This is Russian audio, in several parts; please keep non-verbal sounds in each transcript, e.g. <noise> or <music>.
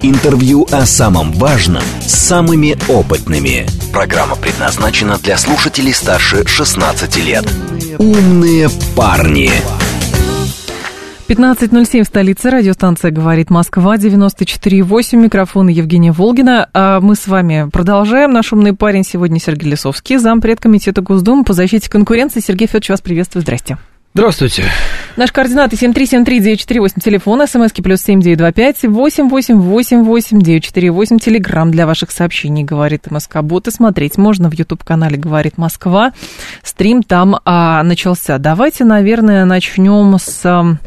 Интервью о самом важном с самыми опытными. Программа предназначена для слушателей старше 16 лет. Умные парни. 15.07 в столице. Радиостанция «Говорит Москва», 94.8. Микрофон Евгения Волгина. А мы с вами продолжаем. Наш умный парень сегодня Сергей Лисовский, зампред комитета Госдумы по защите конкуренции. Сергей Федорович, вас приветствую. Здрасте. Здравствуйте. Наши координаты 7373948, телефон, смски плюс 7925 888 948, телеграмм для ваших сообщений, говорит МСК-бот. И смотреть можно в YouTube-канале «Говорит Москва». Стрим там а, начался. Давайте, наверное, начнем с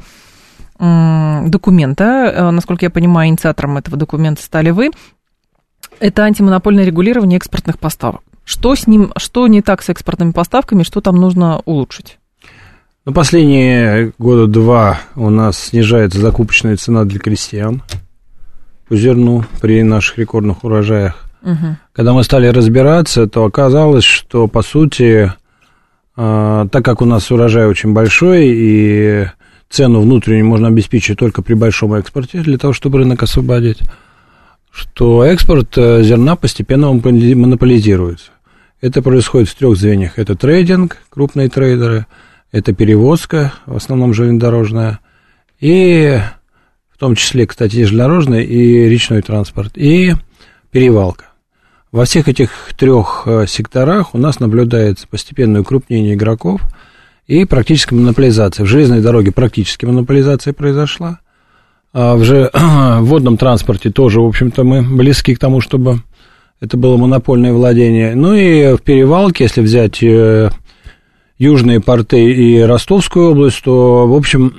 документа. Э, Насколько я понимаю, инициатором этого документа стали вы. Это антимонопольное регулирование экспортных поставок. Что с ним, что не так с экспортными поставками, что там нужно улучшить? Ну, последние года два у нас снижается закупочная цена для крестьян по зерну при наших рекордных урожаях. Угу. Когда мы стали разбираться, то оказалось, что, по сути, а, так как у нас урожай очень большой, и цену внутреннюю можно обеспечить только при большом экспорте, для того, чтобы рынок освободить, что экспорт э, зерна постепенно монополи- монополизируется. Это происходит в трех звеньях. Это трейдинг, крупные трейдеры, это перевозка, в основном железнодорожная, и в том числе, кстати, и железнодорожный, и речной транспорт, и перевалка. Во всех этих трех э, секторах у нас наблюдается постепенное укрупнение игроков и практически монополизация. В железной дороге практически монополизация произошла. А в, же, <clears throat> в водном транспорте тоже, в общем-то, мы близки к тому, чтобы это было монопольное владение. Ну и в перевалке, если взять э, южные порты и Ростовскую область, то, в общем,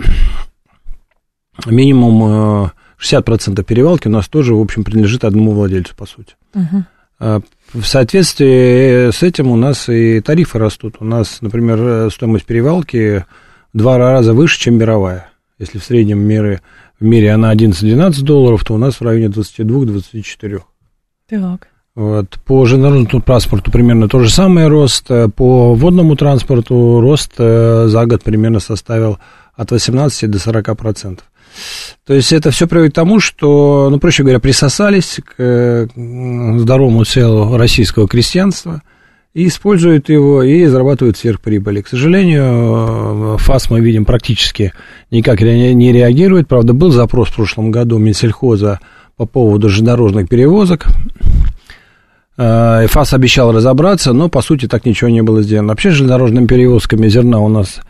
минимум э, 60% перевалки у нас тоже, в общем, принадлежит одному владельцу, по сути. Угу. В соответствии с этим у нас и тарифы растут. У нас, например, э, стоимость перевалки в два раза выше, чем мировая. Если в среднем мире, в мире она 11-12 долларов, то у нас в районе 22-24. Так. Вот. По железнодорожному транспорту примерно то же самое рост. Э, По водному транспорту рост э, за год примерно составил от 18 до 40 процентов. То есть это все приводит к тому, что, ну, проще говоря, присосались к э, здоровому целу российского крестьянства и используют его и зарабатывают сверхприбыли. К сожалению, ФАС мы видим практически никак не реагирует. Правда, был запрос в прошлом году Минсельхоза по поводу железнодорожных перевозок. Э, ФАС обещал разобраться, но, по сути, так ничего не было сделано. Вообще, с железнодорожными перевозками зерна у нас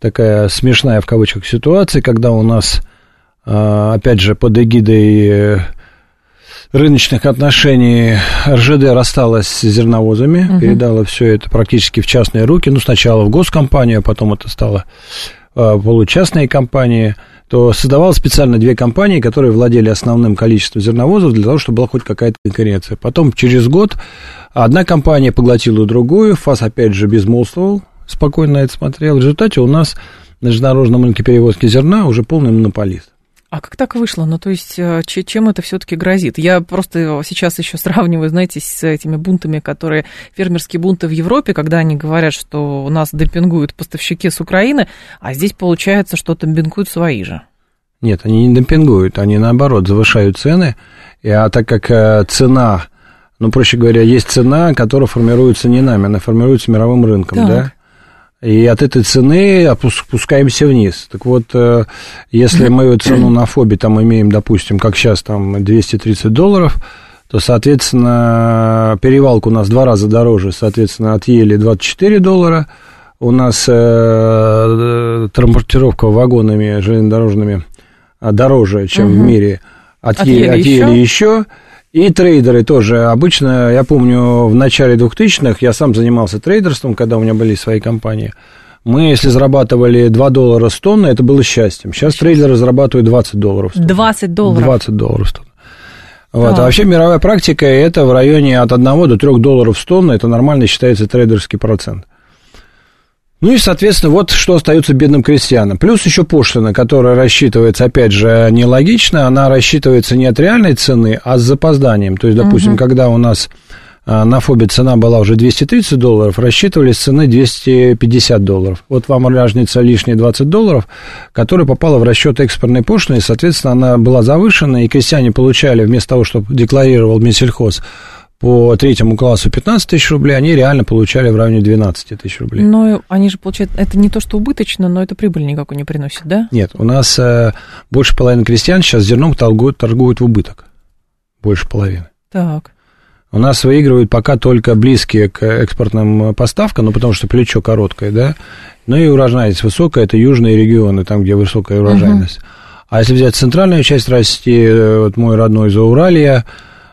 такая смешная, в кавычках, ситуация, когда у нас, э, опять же, под эгидой э, рыночных отношений РЖД рассталась с зерновозами, Мгм. передала все это практически в частные руки. Ну, сначала в госкомпанию, а потом это стало получастные компании, то создавалось специально две компании, которые владели основным количеством зерновозов для того, чтобы была хоть какая-то конкуренция. Потом через год одна компания поглотила другую, ФАС опять же безмолвствовал, спокойно это смотрел. В результате у нас на железнодорожном рынке перевозки зерна уже полный монополист. А как так вышло? Ну, то есть, э, че- чем это все-таки грозит? Я просто сейчас еще сравниваю, знаете, с этими бунтами, которые фермерские бунты в Европе, когда они говорят, что у нас демпингуют поставщики с Украины, а здесь получается, что демпингуют свои же. Нет, они не демпингуют, они наоборот завышают цены, и, а так как э, цена, ну, проще говоря, есть цена, которая формируется не нами, она формируется мировым рынком, Так. да? И от этой цены опус- спускаемся вниз. Так вот, э, если мы цену на фобе там имеем, допустим, как сейчас, там 230 долларов, то, соответственно, перевалка у нас в два раза дороже, соответственно, от ели 24 доллара, у нас э, транспортировка вагонами железнодорожными а, дороже, чем в Мгм. мире, от, От ели от еще. И трейдеры тоже. Обычно, я помню, в начале 2000-х я сам занимался трейдерством, когда у меня были свои компании. Мы, если зарабатывали 2 доллара с тонны, это было счастьем. Сейчас трейдеры зарабатывают 20 долларов с тонны. 20 долларов. 20 долларов с тонны. Вот. А вообще мировая практика это в районе от 1 до 3 долларов в тонну, это нормально считается трейдерский процент. Ну и, соответственно, вот что остается бедным крестьянам. Плюс еще пошлина, которая рассчитывается, опять же, нелогично, она рассчитывается не от реальной цены, а с запозданием. То есть, допустим, угу. когда у нас а, на ФОБе цена была уже 230 долларов, рассчитывали с цены 250 долларов. Вот вам разница лишние 20 долларов, которая попала в расчет экспортной пошлины, и, соответственно, она была завышена, и крестьяне получали, вместо того, чтобы декларировал Минсельхоз, по третьему классу 15 тысяч рублей, они реально получали в районе 12 тысяч рублей. Но они же получают, это не то, что убыточно, но это прибыль никакой не приносит, да? Нет, у нас э, больше половины крестьян сейчас зерном торгуют, торгуют в убыток. Больше половины. Так. У нас выигрывают пока только близкие к экспортным поставкам, ну, потому что плечо короткое, да, ну и урожайность высокая, это южные регионы, там, где высокая урожайность. Uh-huh. А если взять центральную часть России, э, вот мой родной Зауралье, а,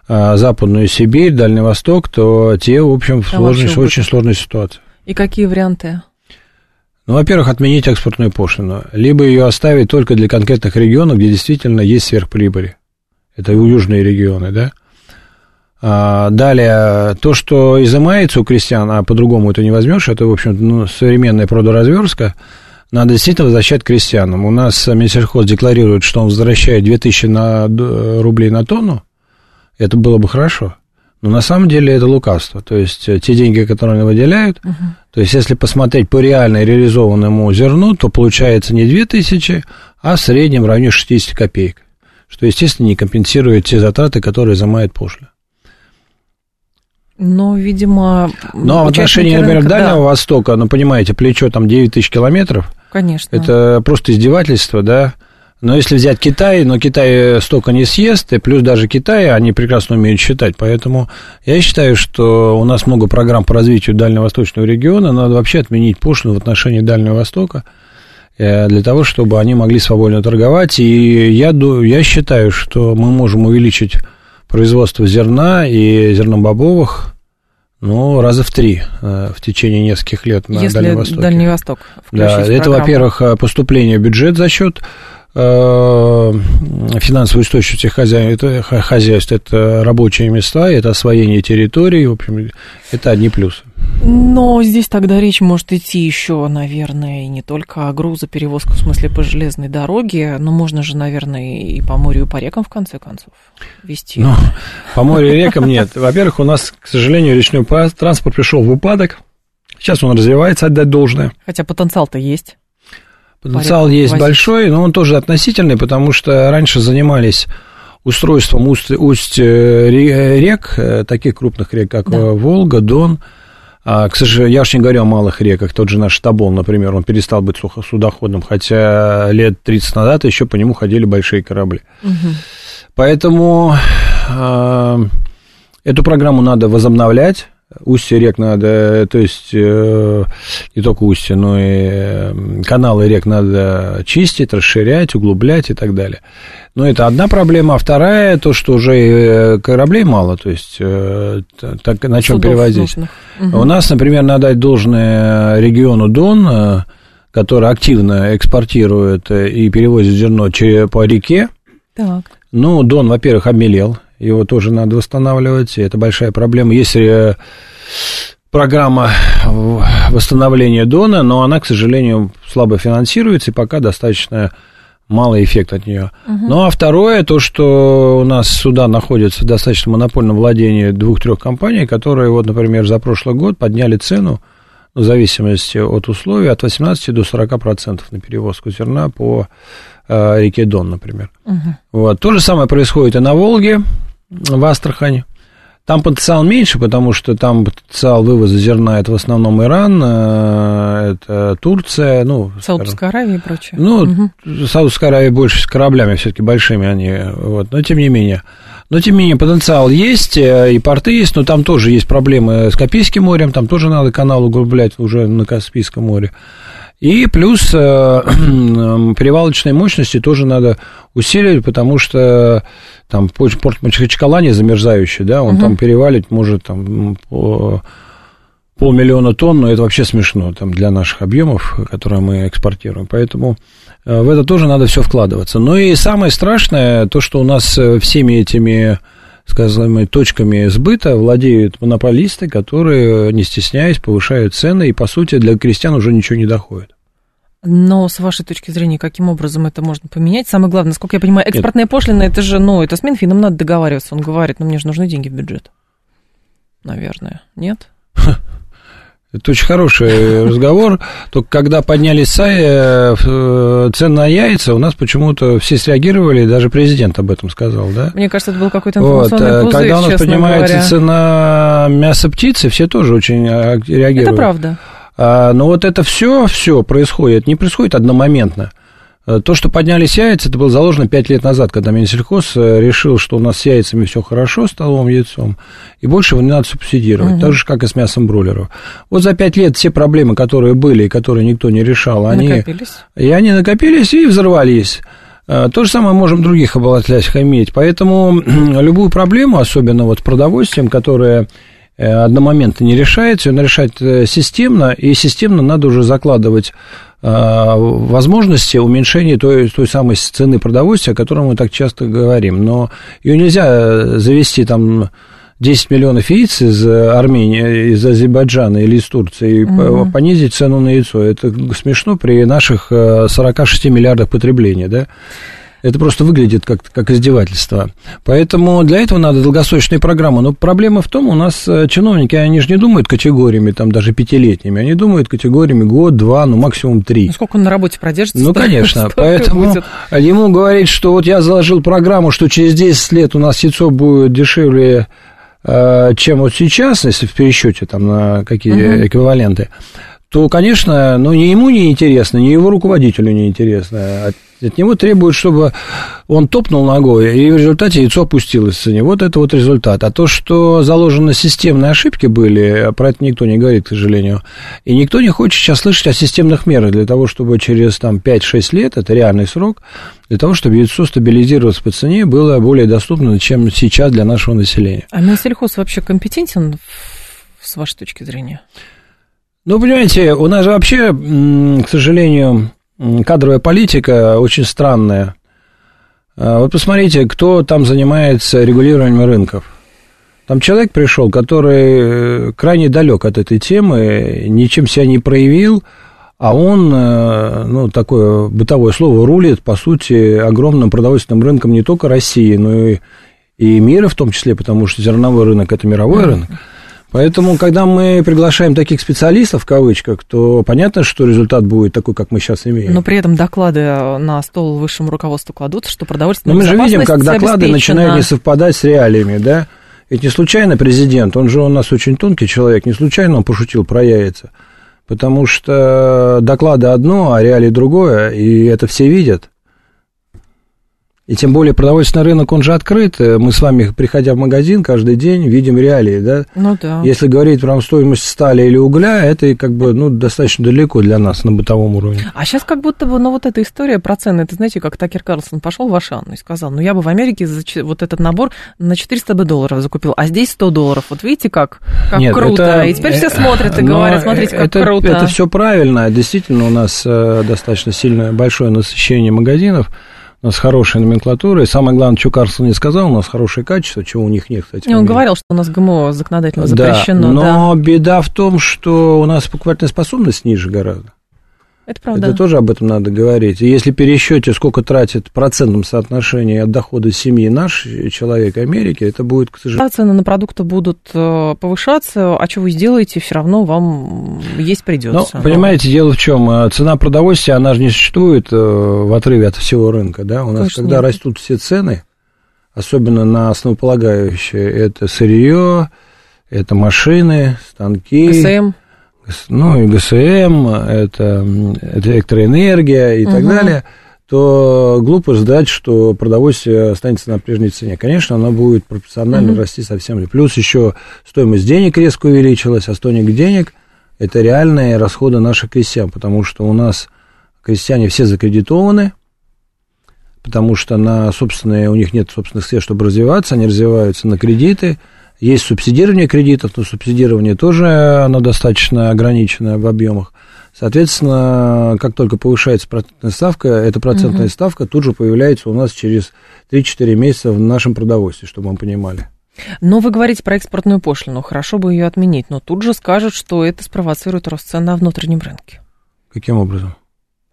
Западную Сибирь, Дальний Восток, то те, в общем, в сложной, очень сложной ситуации. И какие варианты? Ну, во-первых, отменить экспортную пошлину, либо ее оставить только для конкретных регионов, где действительно есть сверхприбыли. Это южные регионы, да? А, далее, то, что изымается у крестьян, а по-другому это не возьмешь, это, в общем, ну, современная продоразверстка, надо действительно возвращать крестьянам. У нас Минсельхоз декларирует, что он возвращает 2000 на, рублей на тонну, это было бы хорошо. Но на самом деле это лукавство. То есть э, те деньги, которые они выделяют, угу. то есть если посмотреть по реально реализованному зерну, то получается не 2000, а в среднем в районе 60 копеек. Что, естественно, не компенсирует те затраты, которые изымает пошлина. Но, видимо... Ну, а в отношении, например, рынка, Дальнего да. Востока, ну, понимаете, плечо там 9 тысяч километров. Конечно. Это просто издевательство, да. Но если взять Китай, но Китай столько не съест, и плюс даже Китай, они прекрасно умеют считать. Поэтому я считаю, что у нас много программ по развитию дальневосточного региона. Надо вообще отменить пошлину в отношении Дальнего Востока э, для того, чтобы они могли свободно торговать. И я, я считаю, что мы можем увеличить производство зерна и зернобобовых ну, раза в три э, в течение нескольких лет на Если Дальнем Востоке. Дальний Восток Да, это, во-первых, э, поступление в бюджет за счет Э, финансовую устойчивость хозяйств, это, хозяйств, это рабочие места, это освоение территории, в общем, это одни плюсы. Но здесь тогда речь может идти еще, наверное, не только о грузоперевозках, в смысле по железной дороге, но можно же, наверное, и по морю, и по рекам, в конце концов, вести. Ну, по морю и рекам нет. Во-первых, у нас, к сожалению, речной транспорт пришел в упадок. Сейчас он развивается, отдать должное. Хотя потенциал-то есть. Потенциал есть возить. большой, но он тоже относительный, потому что раньше занимались устройством усть, усть э, рек, э, таких крупных рек, как да. Волга, Дон. А, к сожалению, я уж не говорю о малых реках. Тот же наш Табол, например, он перестал быть судоходным, хотя лет 30 назад еще по нему ходили большие корабли. Угу. Поэтому э, эту программу надо возобновлять. Устье рек надо, то есть э, не только устье, но и э, каналы рек надо чистить, расширять, углублять и так далее. Но это одна проблема, а вторая, то, что уже э, кораблей мало, то есть так, на чем перевозить. Угу. У нас, например, надо дать должное региону Дон, который активно экспортирует и перевозит зерно по реке. Так. Ну, Дон, во-первых, обмелел, его тоже надо восстанавливать, и это большая проблема. Если программа восстановления Дона, но она, к сожалению, слабо финансируется, и пока достаточно малый эффект от нее. Угу. Ну, а второе, то, что у нас суда находятся в достаточно монопольном владении двух-трех компаний, которые, вот, например, за прошлый год подняли цену, в зависимости от условий, от 18 до 40 процентов на перевозку зерна по э, реке Дон, например. Угу. Вот. То же самое происходит и на Волге, в Астрахани. Там потенциал меньше, потому что там потенциал вывоза зерна это в основном Иран, э, это Турция, ну... Саудовская Аравия и прочее. Ну, угу. Саудовская Аравия больше с кораблями все-таки большими они, вот, но тем не менее. Но, тем не менее, потенциал есть, э, и порты есть, но там тоже есть проблемы с Каспийским морем, там тоже надо канал углублять уже на Каспийском море. И плюс э, <clears throat> перевалочные мощности тоже надо усиливать, потому что там порт Махачкала не замерзающий, да, он угу. там перевалить может там по полмиллиона тонн, но это вообще смешно там для наших объемов, которые мы экспортируем. Поэтому э, в это тоже надо все вкладываться. Ну и самое страшное, то, что у нас э, всеми этими сказать, точками сбыта владеют монополисты, которые, не стесняясь, повышают цены, и, по сути, для крестьян уже ничего не доходит. Но с вашей точки зрения, каким образом это можно поменять? Самое главное, насколько я понимаю, экспортная Нет. пошлина, это же, ну, это с Минфином надо договариваться. Он говорит, ну, мне же нужны деньги в бюджет. Наверное. Нет? Это очень хороший <laughs> разговор. Только когда поднялись э, цены на яйца, у нас почему-то все среагировали, даже президент об этом сказал, да? Мне кажется, это был какой-то информационный вот. Пузырь, Когда у нас поднимается говоря. цена мяса птицы, все тоже очень реагируют. Это правда. А, но вот это все, все происходит, не происходит одномоментно. Э, то, что поднялись яйца, это было заложено 5 лет назад, когда Минсельхоз э, решил, что у нас с яйцами все хорошо, столовым яйцом, и больше его не надо субсидировать, угу. так же, как и с мясом бройлеров. Вот за 5 лет все проблемы, которые были и которые никто не решал, они... Накопились. И они накопились и взорвались. Э, то же самое можем других обладателях иметь. Поэтому <clears throat> любую проблему, особенно вот с продовольствием, которая одномоментно не решается, ее решать системно, и системно надо уже закладывать возможности уменьшения той, той самой цены продовольствия, о котором мы так часто говорим. Но ее нельзя завести там 10 миллионов яиц из Армении, из Азербайджана или из Турции, угу. понизить цену на яйцо. Это смешно при наших 46 э, миллиардах потребления, да? Это просто выглядит как, как издевательство. Поэтому для этого надо долгосрочные программы. Но проблема в том, у нас э, чиновники, они же не думают категориями, там даже пятилетними, они думают категориями год, два, ну максимум три. Ну, сколько он на работе продержится? Ну, конечно. Поэтому ему говорить, что вот я заложил программу, что через 10 лет у нас яйцо будет дешевле э, чем вот сейчас, если в пересчете там на какие угу. эквиваленты, то, конечно, ну, ни ему не интересно, ни его руководителю не интересно. От, него требуют, чтобы он топнул ногой, и в результате яйцо опустилось в цене. Вот это вот результат. А то, что заложены системные ошибки были, про это никто не говорит, к сожалению. И никто не хочет сейчас слышать о системных мерах для того, чтобы через там, 5-6 лет, это реальный срок, для того, чтобы яйцо стабилизировалось по цене, было более доступно, чем сейчас для нашего населения. А Минсельхоз вообще компетентен с вашей точки зрения? Ну, понимаете, у нас же вообще, к сожалению, кадровая политика очень странная. А, вот посмотрите, кто там занимается регулированием рынков. Там человек пришел, который э, крайне далек от этой темы, ничем себя не проявил, а он, э, ну, такое бытовое слово, рулит, по сути, огромным продовольственным рынком не только России, но и, и мира в том числе, потому что зерновой рынок – это мировой рынок. Поэтому, когда мы приглашаем таких специалистов, в кавычках, то понятно, что результат будет такой, как мы сейчас имеем. Но при этом доклады на стол высшему руководству кладут, что продовольственная Но мы же видим, как доклады начинают не совпадать с реалиями, да? Ведь не случайно президент, он же у нас очень тонкий человек, не случайно он пошутил про яйца. Потому что доклады одно, а реалии другое, и это все видят. И тем более продовольственный рынок, он же открыт. Э, мы с вами, приходя в магазин, каждый день видим реалии, да? Ну да. Если говорить про стоимость стали или угля, это как бы, ну, достаточно далеко для нас на бытовом уровне. А сейчас как будто бы, ну, вот эта история про цены, это знаете, как Такер Карлсон пошел в Ашану и сказал, ну, я бы в Америке за вот этот набор на 400 бы долларов закупил, а здесь 100 долларов. Вот видите, как, как Нет, круто. Это, и теперь все смотрят и говорят, смотрите, как это, круто. Это все правильно. Действительно, у нас э, достаточно сильное, большое насыщение магазинов у нас хорошая номенклатура, и самое главное, что Карлсон не сказал, у нас хорошее качество, чего у них нет, кстати. Он говорил, что у нас ГМО законодательно запрещено. Да, но да. беда в том, что у нас покупательная способность ниже гораздо. Это правда. Это тоже об этом надо говорить. И если пересчете, сколько тратит в процентном соотношении от дохода семьи наш человек Америки, это будет, к сожалению... Цены на продукты будут э, повышаться, а что вы сделаете, все равно вам есть придется. Ну, понимаете, дело в чем? Э, цена продовольствия, она же не существует э, в отрыве от всего рынка, да? У нас, Конечно, когда нет. растут все цены, особенно на основополагающие, это сырье, это машины, станки... ГСМ ну и ГСМ, это, это электроэнергия и угу. так далее, то глупо ждать, что продовольствие останется на прежней цене. Конечно, оно будет пропорционально угу. расти совсем. Плюс еще стоимость денег резко увеличилась, а стоимость денег – это реальные расходы наших крестьян, потому что у нас крестьяне все закредитованы, потому что на собственные, у них нет собственных средств, чтобы развиваться, они развиваются на кредиты – есть субсидирование кредитов, но субсидирование тоже оно достаточно ограниченное в объемах. Соответственно, как только повышается процентная ставка, эта процентная угу. ставка тут же появляется у нас через 3-4 месяца в нашем продовольствии, чтобы мы понимали. Но вы говорите про экспортную пошлину, хорошо бы ее отменить, но тут же скажут, что это спровоцирует рост цен на внутреннем рынке. Каким образом?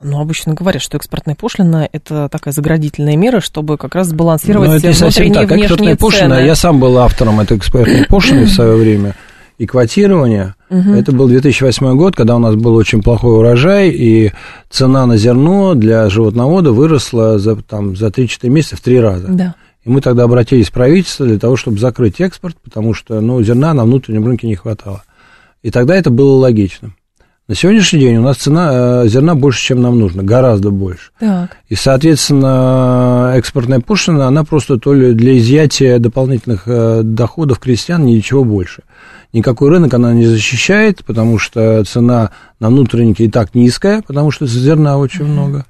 Ну, обычно говорят, что экспортная пошлина – это такая заградительная мера, чтобы как раз сбалансировать Ну, это не совсем так. Экспортная пошлина, цены. я сам был автором этой экспортной <coughs> пошлины в свое время и квотирования. Это был 2008 год, когда у нас был очень плохой урожай, и цена на зерно для животновода выросла за, там, за 3-4 месяца в три раза. Да. И мы тогда обратились в правительство для того, чтобы закрыть экспорт, потому что ну, зерна на внутреннем рынке не хватало. И тогда это было логичным. На сегодняшний день у нас цена э, зерна больше, чем нам нужно, гораздо больше. Так. И, соответственно, экспортная пошлина, она просто то ли для изъятия дополнительных э, доходов крестьян, ничего больше. Никакой рынок она не защищает, потому что цена на внутреннике и так низкая, потому что зерна очень много.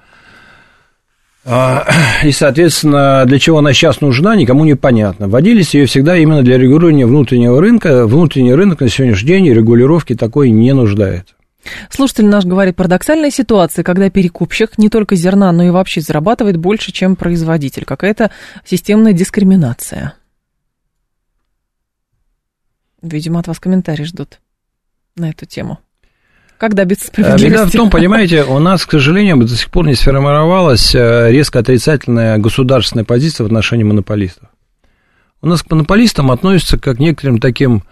А, И, соответственно, для чего она сейчас нужна, никому не понятно. Вводились ее всегда именно для регулирования внутреннего рынка. Внутренний рынок на сегодняшний день регулировки такой не нуждается. Слушатель наш говорит, парадоксальная ситуация, когда перекупщик не только зерна, но и вообще зарабатывает больше, чем производитель. Какая-то системная дискриминация. Видимо, от вас комментарий ждут на эту тему. Как добиться А справедливости? Беда в том, понимаете, у нас, к сожалению, до сих пор не сформировалась э, резко отрицательная государственная позиция в отношении монополистов. У нас к монополистам относятся как к некоторым таким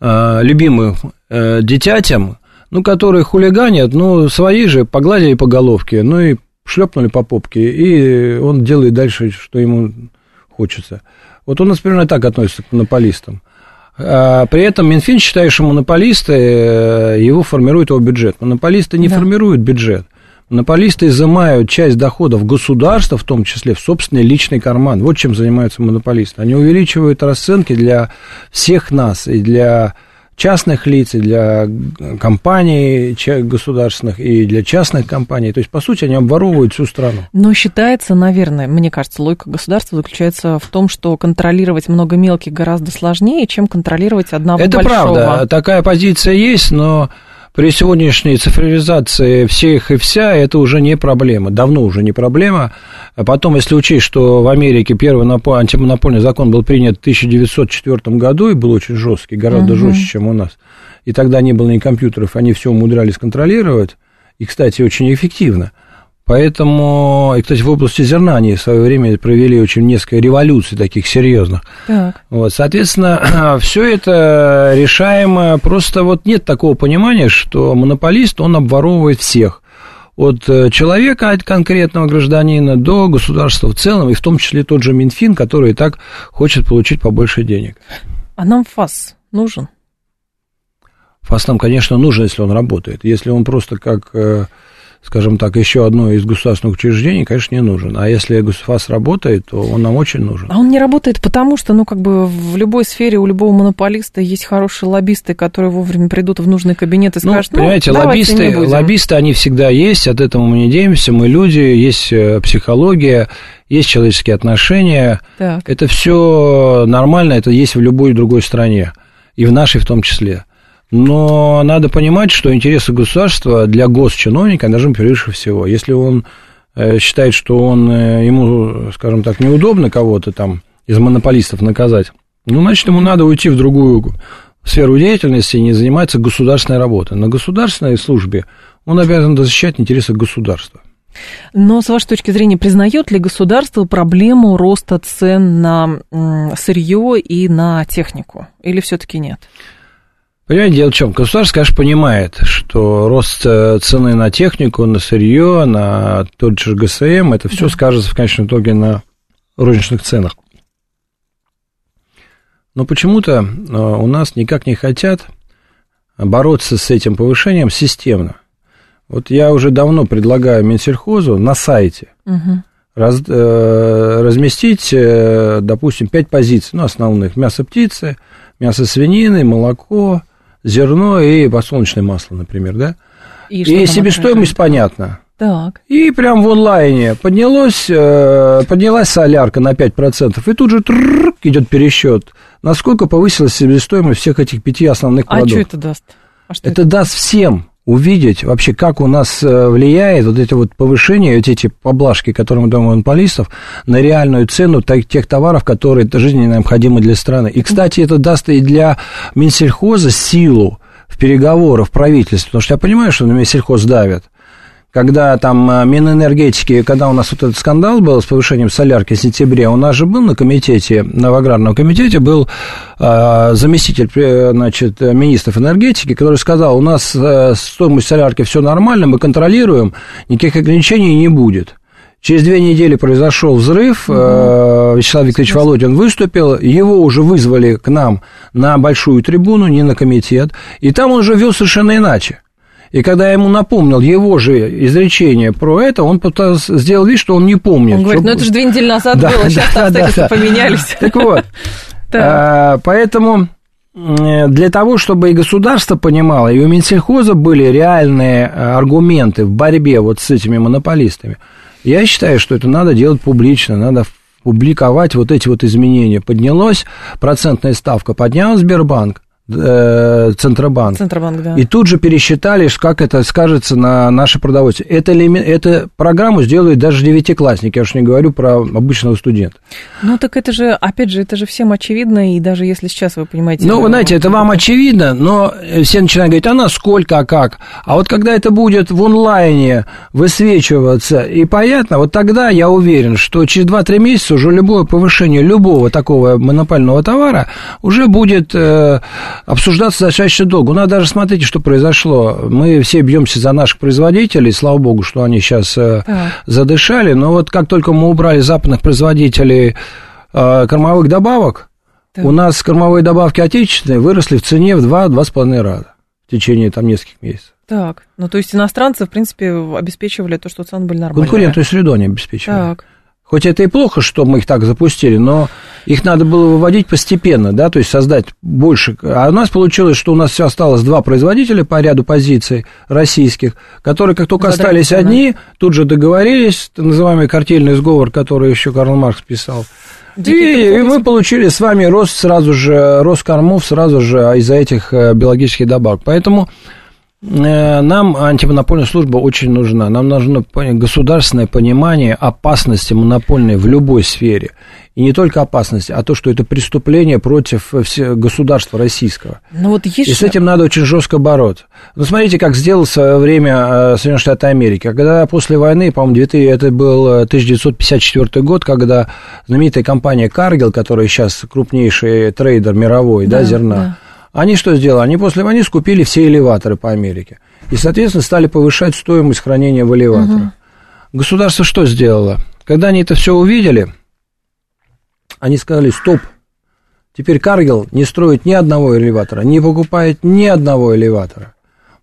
э, любимым э, детятям, ну, которые хулиганят, ну, свои же погладили по головке, ну, и шлепнули по попке, и он делает дальше, что ему хочется. Вот нас примерно так относятся к монополистам. А, При этом Минфин считает, что монополисты, э, его формирует его бюджет. Монополисты не Да. формируют бюджет. Монополисты изымают часть доходов государства, в том числе в собственный личный карман. Вот чем занимаются монополисты. Они увеличивают расценки для всех нас, и для частных лиц, и для компаний государственных, и для частных компаний. То есть, по сути, они обворовывают всю страну. Но считается, наверное, мне кажется, логика государства заключается в том, что контролировать много мелких гораздо сложнее, чем контролировать одного Это большого. правда, такая позиция есть, но при сегодняшней цифровизации всех и вся это уже не проблема, давно уже не проблема. А потом, если учесть, что в Америке первый антимонопольный закон был принят в 1904 году и был очень жесткий, гораздо Мгм. жестче, чем у нас, и тогда не было ни компьютеров, они все умудрялись контролировать, и, кстати, очень эффективно. Поэтому, и, кстати, в области зерна они в свое время провели очень несколько революций таких серьезных. Так. Вот, соответственно, <clears throat> все это решаемо. Просто вот нет такого понимания, что монополист, он обворовывает всех. От э, человека, от конкретного гражданина, до государства в целом, и в том числе тот же Минфин, который и так хочет получить побольше денег. А нам ФАС нужен? ФАС нам, конечно, нужен, если он работает. Если он просто как, э, скажем так, еще одно из государственных учреждений, конечно, не нужен. А если ФАС работает, то он нам очень нужен. А он не работает потому, что, ну, как бы в любой сфере у любого монополиста есть хорошие лоббисты, которые вовремя придут в нужный кабинет и Ну, скажут, ну, понимаете, не лоббисты, лоббисты, они всегда есть, от этого мы не денемся, мы люди, есть э, психология, есть человеческие отношения, Так. это все нормально, это есть в любой другой стране, и в нашей в том числе. Но надо понимать, что интересы государства для госчиновника должны превыше всего. Если он э, считает, что он, э, ему, скажем так, неудобно кого-то там из монополистов наказать, ну, значит, ему надо уйти в другую сферу деятельности и не заниматься государственной работой. На государственной службе он обязан защищать интересы государства. Но, с вашей точки зрения, признает ли государство проблему роста цен на сырье и на технику? Или все-таки нет? Понимаете, дело в чем? Государство, конечно, понимает, что рост э, цены на технику, на сырье, на тот же ГСМ, это все скажется в конечном итоге на розничных ценах. Но почему-то э, у нас никак не хотят бороться с этим повышением системно. Вот я уже давно предлагаю Минсельхозу на сайте Мгм. раз- э, разместить, э, допустим, пять позиций, ну, основных. Мясо птицы, мясо свинины, молоко, зерно и подсолнечное масло, например, да? И, И, себестоимость понятна. Так. И прям в онлайне поднялось, э, поднялась солярка на 5%, и тут же идет пересчет. Насколько повысилась себестоимость всех этих пяти основных А продуктов? что это даст? А что Это даст всем увидеть вообще, как у нас э, влияет вот это вот повышение, вот эти поблажки, которые мы даем монополистов, на реальную цену тех товаров, которые жизненно необходимы для страны. И, кстати, это даст и для Минсельхоза силу в переговорах в правительстве, потому что я понимаю, что на Минсельхоз давят, когда там э, Минэнергетики, когда у нас вот этот скандал был с повышением солярки в сентябре, у нас же был на комитете, на аграрном комитете был э, заместитель, значит, министров энергетики, который сказал, у нас э, стоимость солярки все нормально, мы контролируем, никаких ограничений не будет. Через две недели произошел взрыв, угу. Вячеслав Викторович Володин выступил, его уже вызвали к нам на большую трибуну, не на комитет, и там он уже вел совершенно иначе. И когда я ему напомнил его же изречение про это, он пытался, сделал вид, что он не помнит. Он говорит, ну это же две недели назад да, было, сейчас да, обстоятельства да, поменялись. Так вот, <laughs> а, поэтому для того, чтобы и государство понимало, и у Минсельхоза были реальные а, аргументы в борьбе вот с этими монополистами, я считаю, что это надо делать публично, надо публиковать вот эти вот изменения. Поднялась процентная ставка, поднял Сбербанк, Э, Центробанк. Центробанк, да. И тут же пересчитали, как это скажется на наше продовольствие. Это, это программу сделают даже девятиклассники, я уж не говорю про обычного студента. Ну, так это же, опять же, это же всем очевидно, и даже если сейчас вы понимаете... Ну, вы знаете, это вам очевидно, но все начинают говорить, а насколько, а как? А вот когда это будет в онлайне высвечиваться и понятно, вот тогда я уверен, что через 2-3 месяца уже любое повышение любого такого монопольного товара уже будет э, обсуждаться достаточно долго. У нас даже, смотрите, что произошло. Мы все бьемся за наших производителей, слава богу, что они сейчас э, так. задышали, но вот как только мы убрали западных производителей э, кормовых добавок, так. у нас кормовые добавки отечественные выросли в цене в 2-2,5 раза в течение там нескольких месяцев. Так, ну то есть иностранцы, в принципе, обеспечивали то, что цены были нормальные. Конкурентную среду они обеспечивали. Так. Хоть это и плохо, что мы их так запустили, но их надо было выводить постепенно, да, то есть создать больше. А у нас получилось, что у нас все осталось два производителя по ряду позиций российских, которые, как только остались одни, тут же договорились, так называемый картельный сговор, который еще Карл Маркс писал. И, и мы получили с вами рост сразу же, рост кормов сразу же из-за этих э, биологических добавок. Поэтому нам антимонопольная служба очень нужна. Нам нужно государственное понимание опасности монопольной в любой сфере. И не только опасности, а то, что это преступление против государства российского. Ну, вот есть... И с этим надо очень жестко бороться. Ну, смотрите, как сделал в свое время э, Соединенные Штаты Америки. Когда после войны, по-моему, это был 1954 год, когда знаменитая компания Cargill, которая сейчас крупнейший трейдер мировой, да, да зерна, да они что сделали? Они после войны скупили все элеваторы по Америке. И, соответственно, стали повышать стоимость хранения в элеваторах. Угу. Государство что сделало? Когда они это все увидели, они сказали, стоп, теперь Каргил не строит ни одного элеватора, не покупает ни одного элеватора.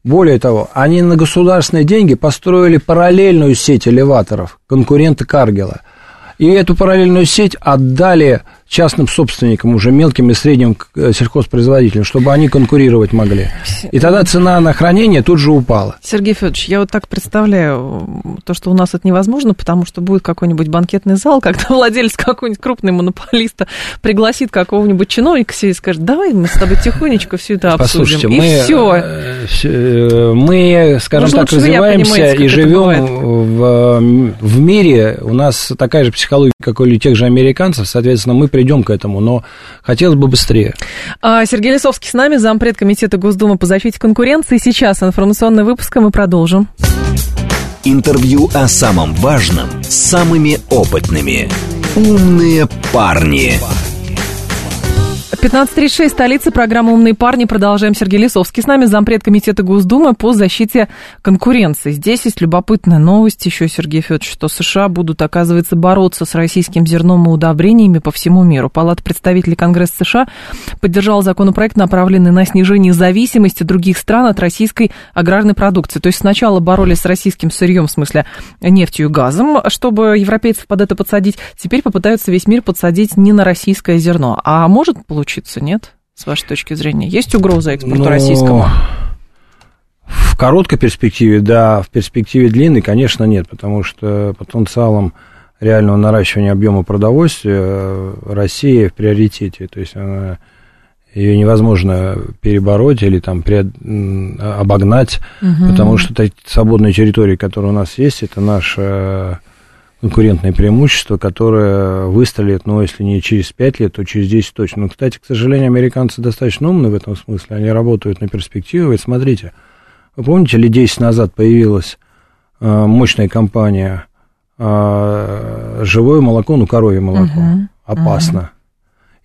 Более того, они на государственные деньги построили параллельную сеть элеваторов, конкуренты Каргила. И эту параллельную сеть отдали частным собственникам, уже мелким и средним э, сельхозпроизводителям, чтобы они конкурировать могли. И тогда цена на хранение тут же упала. Сергей Федорович, я вот так представляю, то, что у нас это невозможно, потому что будет какой-нибудь банкетный зал, когда <laughs> владелец какой-нибудь крупный монополиста пригласит какого-нибудь чиновника себе и скажет, давай мы с тобой тихонечко все это обсудим. Послушайте, и мы, все. Э, мы, скажем Может, так, развиваемся и живем в, в мире, у нас такая же психология, как у тех же американцев, соответственно, мы придем к этому, но хотелось бы быстрее. А, Сергей Лисовский с нами, зампред комитета Госдумы по защите конкуренции. Сейчас информационный выпуск, и мы продолжим. Интервью о самом важном с самыми опытными. Умные парни. 15.36, столица, программа «Умные парни». Продолжаем. Сергей Лисовский с нами, зампред комитета Госдумы по защите конкуренции. Здесь есть любопытная новость еще, Сергей Федорович, что США будут, оказывается, бороться с российским зерном и удобрениями по всему миру. Палата представителей Конгресса США поддержала законопроект, направленный на снижение зависимости других стран от российской аграрной продукции. То есть сначала боролись с российским сырьем, в смысле нефтью и газом, чтобы европейцев под это подсадить. Теперь попытаются весь мир подсадить не на российское зерно. А может получиться случиться, нет? С вашей точки зрения, есть угроза экспорту ну, российскому? В короткой перспективе, да, в перспективе длинной, конечно, нет, потому что потенциалом реального наращивания объема продовольствия Россия в приоритете. То есть она Ее невозможно перебороть или там пред, обогнать, угу. потому что та свободная территория, которая у нас есть, это наше конкурентное преимущество, которое выстрелит, ну, если не через 5 лет, то через 10 точно. Но, кстати, к сожалению, американцы достаточно умны в этом смысле, они работают на перспективу. Ведь смотрите, вы помните, лет 10 назад появилась э, мощная компания э, «Живое молоко, ну, коровье молоко». Угу. Опасно.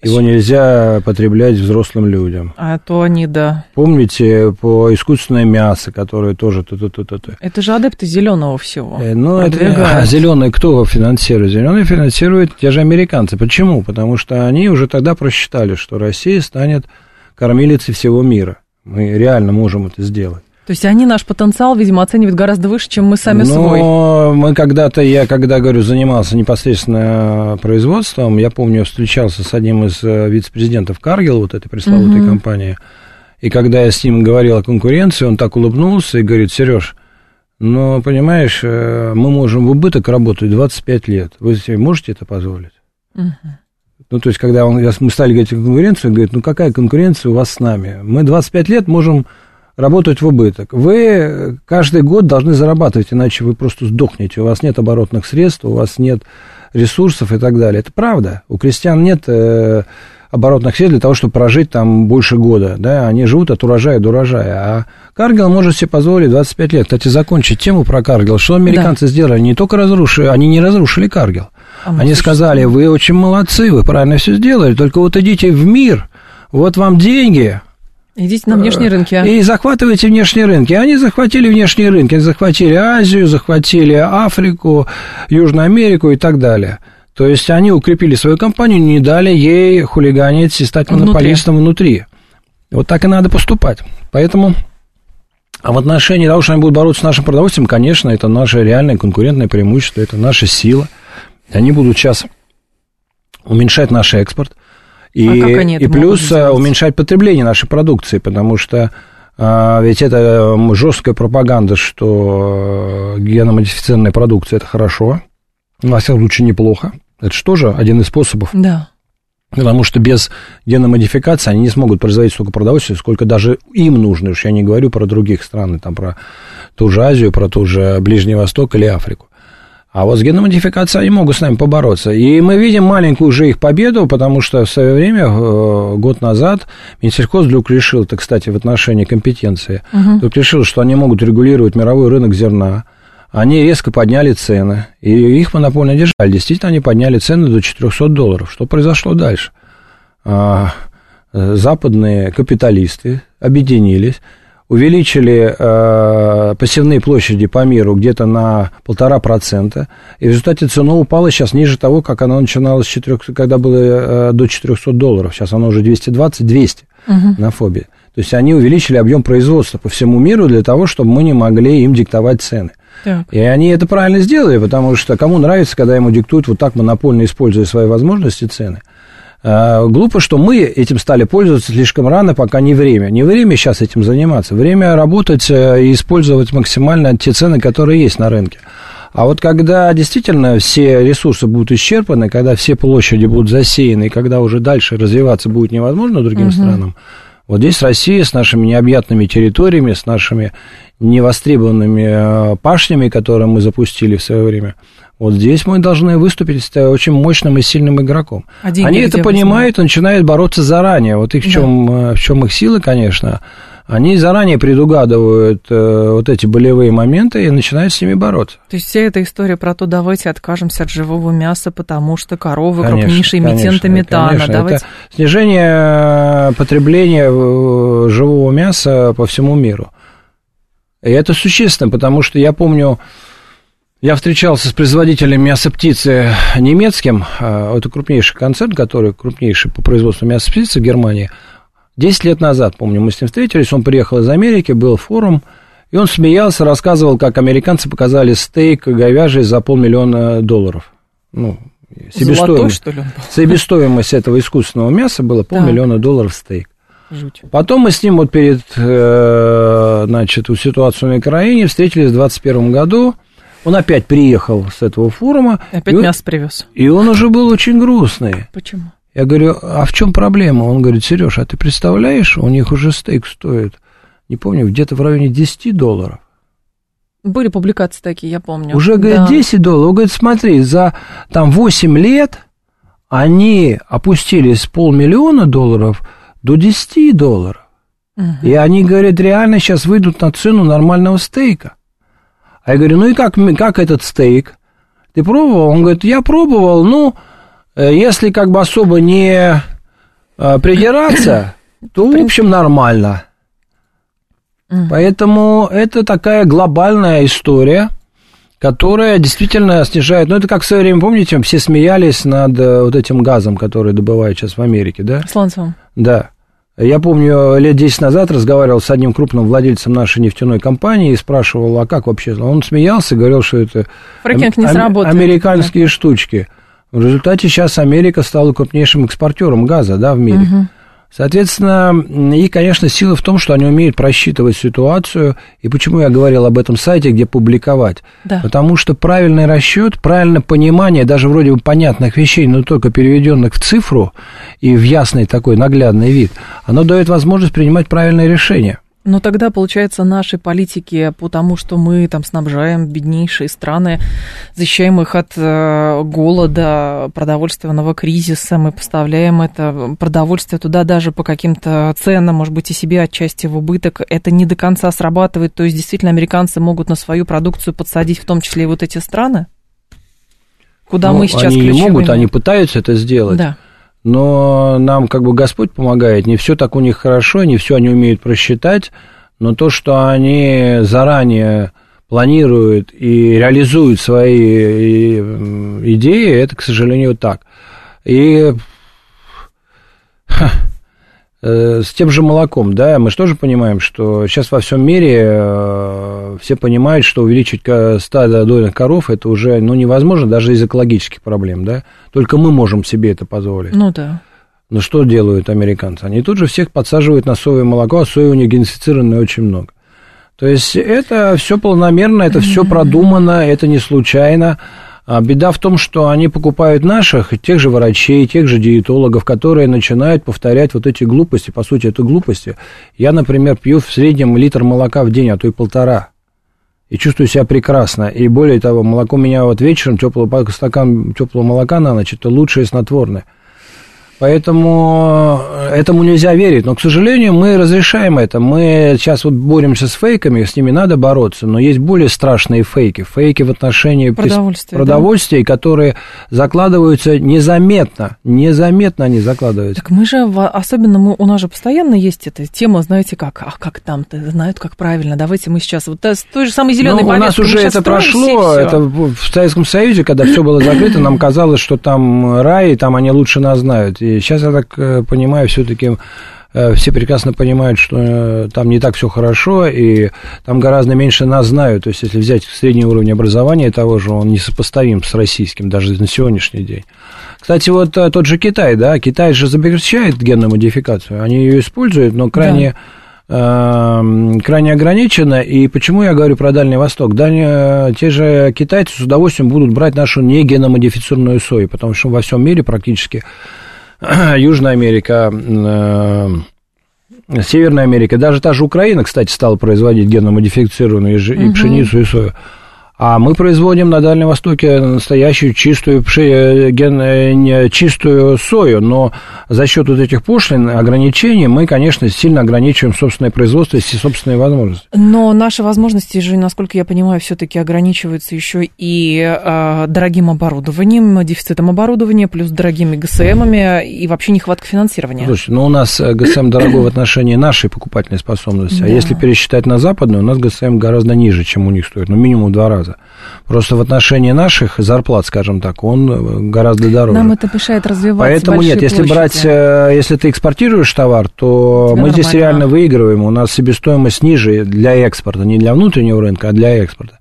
Его нельзя потреблять взрослым людям. А то они, да. Помните, по искусственное мясо, которое тоже... Т -т -т -т -т. Это же адепты зеленого всего. Э, ну, это, а зеленые кто его финансирует? Зеленые финансируют те же американцы. Почему? Потому что они уже тогда просчитали, что Россия станет кормилицей всего мира. Мы реально можем это сделать. То есть они наш потенциал, видимо, оценивают гораздо выше, чем мы сами Но свой. Но мы когда-то, я когда, говорю, занимался непосредственно производством, я помню, встречался с одним из э, вице-президентов Каргил, вот этой пресловутой угу. компании, и когда я с ним говорил о конкуренции, он так улыбнулся и говорит, Сереж, ну, понимаешь, э, мы можем в убыток работать 25 лет. Вы себе можете это позволить? Угу. Ну, то есть, когда он, мы стали говорить о конкуренции, он говорит, ну, какая конкуренция у вас с нами? Мы 25 лет можем работать в убыток. Вы каждый год должны зарабатывать, иначе вы просто сдохнете. У вас нет оборотных средств, у вас нет ресурсов и так далее. Это правда. У крестьян нет э, оборотных средств для того, чтобы прожить там больше года. Да? Они живут от урожая до урожая. А Каргил может себе позволить 25 лет. Кстати, закончить тему про Каргил. Что американцы да. сделали? Не только разрушили, они не разрушили Каргил. А они сказали, вы очень молодцы, вы правильно все сделали, только вот идите в мир, вот вам деньги, Идите на внешние рынки. А? И захватывайте внешние рынки. Они захватили внешние рынки. Они захватили Азию, захватили Африку, Южную Америку и так далее. То есть они укрепили свою компанию, не дали ей хулиганить и стать монополистом внутри. внутри. Вот так и надо поступать. Поэтому а в отношении того, что они будут бороться с нашим продовольствием, конечно, это наше реальное конкурентное преимущество, это наша сила. Они будут сейчас уменьшать наш экспорт – и, а и плюс э, уменьшать потребление нашей продукции, потому что а, ведь это жесткая пропаганда, что э, геномодифицированная продукция это хорошо, во всяком случае неплохо. Это же тоже один из способов. Да. Потому что без геномодификации они не смогут производить столько продовольствия, сколько даже им нужно. Уж я не говорю про других стран, там про ту же Азию, про ту же Ближний Восток или Африку. А вот с геномодификацией они могут с нами побороться. И мы видим маленькую уже их победу, потому что в свое время, э, год назад, Минсельхоз вдруг решил, это, кстати, в отношении компетенции, угу. вдруг решил, что они могут регулировать мировой рынок зерна. Они резко подняли цены, и их монопольно держали. Действительно, они подняли цены до 400 долларов. Что произошло дальше? А, э, западные капиталисты объединились, увеличили э, посевные площади по миру где-то на полтора процента, и в результате цена упала сейчас ниже того, как она начиналась, 4, когда было э, до 400 долларов, сейчас она уже 220-200 угу. на фобе. То есть они увеличили объем производства по всему миру для того, чтобы мы не могли им диктовать цены. Так. И они это правильно сделали, потому что кому нравится, когда ему диктуют вот так монопольно, используя свои возможности, цены. Э, глупо, что мы этим стали пользоваться слишком рано, пока не время. Не время сейчас этим заниматься. Время работать э, и использовать максимально те цены, которые есть на рынке. А вот когда действительно все ресурсы будут исчерпаны, когда все площади будут засеяны, и когда уже дальше развиваться будет невозможно другим угу. странам, вот здесь Россия с нашими необъятными территориями, с нашими невостребованными э, пашнями, которые мы запустили в свое время, вот здесь мы должны выступить очень мощным и сильным игроком. А Они это понимают и начинают бороться заранее. Вот их в чем, да. Э, в чем их силы, конечно. Они заранее предугадывают э, вот эти болевые моменты и начинают с ними бороться. То есть вся эта история про то, давайте откажемся от живого мяса, потому что коровы конечно, крупнейший эмитент метана. Конечно. Давайте... Это снижение потребления э, живого мяса по всему миру. И это существенно, потому что я помню, я встречался с производителем мяса птицы немецким. А, это крупнейший концерн, который крупнейший по производству мяса птицы в Германии. Десять лет назад, помню, мы с ним встретились, он приехал из Америки, был форум, и он смеялся, рассказывал, как американцы показали стейк говяжий за полмиллиона долларов. Ну, себестоимость, что ли? себестоимость этого искусственного мяса была полмиллиона так. долларов стейк. Жуть. Потом мы с ним вот перед, э, значит, ситуацию на Украине встретились в 2021 году, он опять приехал с этого форума. Опять мясо привез. И он уже был очень грустный. Почему? Я говорю, а в чем проблема? Он говорит, Сереж, а ты представляешь, у них уже стейк стоит, не помню, где-то в районе 10 долларов. Были публикации такие, я помню. Уже, говорит, Да. 10 долларов. Он говорит, смотри, за там 8 лет они опустились с полмиллиона долларов до 10 долларов. И они, говорят, реально сейчас выйдут на цену нормального стейка. А я говорю, ну и как, как этот стейк? Ты пробовал? Он говорит, я пробовал, ну, э, если как бы особо не э, придираться, <coughs> то, в общем, нормально. Поэтому это такая глобальная история, которая действительно снижает... Ну, это как в свое время, помните, все смеялись над э, вот этим газом, который добывают сейчас в Америке, да? Сланцевым. Да. Я помню, лет 10 назад разговаривал с одним крупным владельцем нашей нефтяной компании и спрашивал, а как вообще? Он смеялся, говорил, что это Фрекинг не сработает. американские штучки. В результате сейчас Америка стала крупнейшим экспортером газа да, в мире. Соответственно, и, конечно, сила в том, что они умеют просчитывать ситуацию. И почему я говорил об этом сайте, где публиковать? Да. Потому что правильный расчет, правильное понимание даже вроде бы понятных вещей, но только переведенных в цифру и в ясный такой наглядный вид, оно дает возможность принимать правильные решения. Но тогда, получается, наши политики, потому что мы там снабжаем беднейшие страны, защищаем их от э, голода, продовольственного кризиса, мы поставляем это продовольствие туда даже по каким-то ценам, может быть, и себе отчасти в убыток. Это не до конца срабатывает, то есть действительно американцы могут на свою продукцию подсадить в том числе и вот эти страны? Куда Ну, мы сейчас они не могут, они пытаются это сделать. Да. Но нам как бы Господь помогает, не все так у них хорошо, не все они умеют просчитать, но то, что они заранее планируют и реализуют свои идеи, это, к сожалению, так. И с тем же молоком, да, мы же тоже понимаем, что сейчас во всем мире э, все понимают, что увеличить стадо дойных коров это уже ну, невозможно даже из экологических проблем, да. Только мы можем себе это позволить. Ну да. Но что делают американцы? Они тут же всех подсаживают на соевое молоко, а сои у них генсифицированное очень много. То есть это все планомерно, это все продумано, это не случайно. А беда в том, что они покупают наших, тех же врачей, тех же диетологов, которые начинают повторять вот эти глупости. По сути, это глупости. Я, например, пью в среднем литр молока в день, а то и полтора. И чувствую себя прекрасно. И более того, молоко у меня вот вечером, теплый стакан теплого молока на ночь, это лучшее снотворное. Поэтому этому нельзя верить. Но, к сожалению, мы разрешаем это. Мы сейчас вот боремся с фейками, с ними надо бороться. Но есть более страшные фейки. Фейки в отношении прис- Продовольствия, да. продовольствия, которые закладываются незаметно. Незаметно они закладываются. Так мы же, особенно мы, у нас же постоянно есть эта тема, знаете как, ах, как там-то, знают, как правильно, давайте мы сейчас, вот с той же самой зеленой Ну, у нас уже это прошло, это в в Советском Союзе, когда все было закрыто, нам казалось, что там рай, и там они лучше нас знают. И сейчас я так э, понимаю, все-таки все прекрасно понимают, что э, там не так все хорошо, и там гораздо меньше нас знают. То есть, если взять средний уровень образования того же, он несопоставим с российским, даже на сегодняшний день. Кстати, вот э, тот же Китай, да, Китай же запрещает генную модификацию, они ее используют, но крайне эм, крайне ограничено. И почему я говорю про Дальний Восток? Дальний, те же китайцы с удовольствием будут брать нашу не геномодифицированную сою, потому что во всем мире практически <clears throat> Южная Америка, э, Северная Америка, даже та же Украина, кстати, стала производить и, ж- и пшеницу, и сою. А мы производим на Дальнем Востоке настоящую чистую, пши- ген- э, не- чистую сою, но за счет вот этих пошлин, ограничений, мы, конечно, сильно ограничиваем собственное производство и собственные возможности. Но наши возможности же, насколько я понимаю, все-таки ограничиваются еще и э, дорогим оборудованием, дефицитом оборудования, плюс дорогими ГСМами и вообще нехватка финансирования. Слушайте, ну у нас э, ГСМ дорогой в отношении нашей покупательной способности, а Да. если пересчитать на западную, у нас ГСМ гораздо ниже, чем у них стоит, ну минимум в два раза. Просто в отношении наших зарплат, скажем так, он э, гораздо дороже. Нам это мешает развиваться. Поэтому нет, если площади. брать, э, если ты экспортируешь товар, то мы здесь реально выигрываем. У нас себестоимость ниже для экспорта, не для внутреннего рынка, а для экспорта.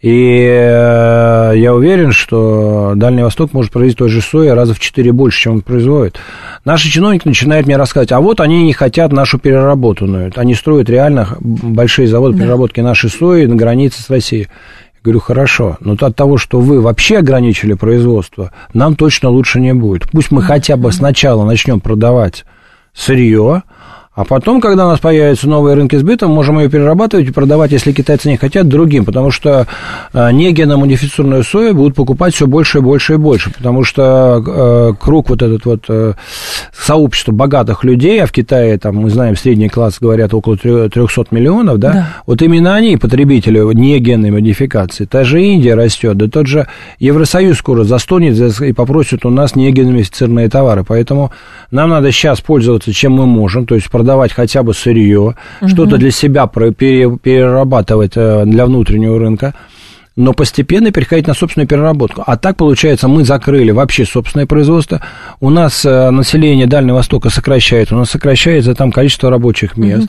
И э, я уверен, что Дальний Восток может производить той же сои раза в 4 больше, чем он производит. Наши чиновники начинают мне рассказывать, а вот они не хотят нашу переработанную. Они строят реально большие заводы Да. переработки нашей сои на границе с Россией. Я говорю, хорошо, но от того, что вы вообще ограничили производство, нам точно лучше не будет. Пусть мы хотя бы сначала начнем продавать сырье, а потом, когда у нас появятся новые рынки сбыта, мы можем ее перерабатывать и продавать, если китайцы не хотят, другим, потому что э, не геномодифицированную сою будут покупать все больше и больше и больше, потому что э, круг вот этот вот э, сообщества богатых людей, а в Китае, там, мы знаем, средний класс, говорят, около 300 миллионов, да, Да. вот именно они потребители не генной модификации. Та же Индия растет, да тот же Евросоюз скоро застонет за- и попросит у нас не геномодифицированные товары. Поэтому нам надо сейчас пользоваться, чем мы можем, то есть продавать хотя бы сырье, что-то для себя перерабатывать э, для внутреннего рынка но постепенно переходить на собственную переработку. А так, получается, мы закрыли вообще собственное производство. У нас э, население Дальнего Востока сокращается, у нас сокращается там количество рабочих мест.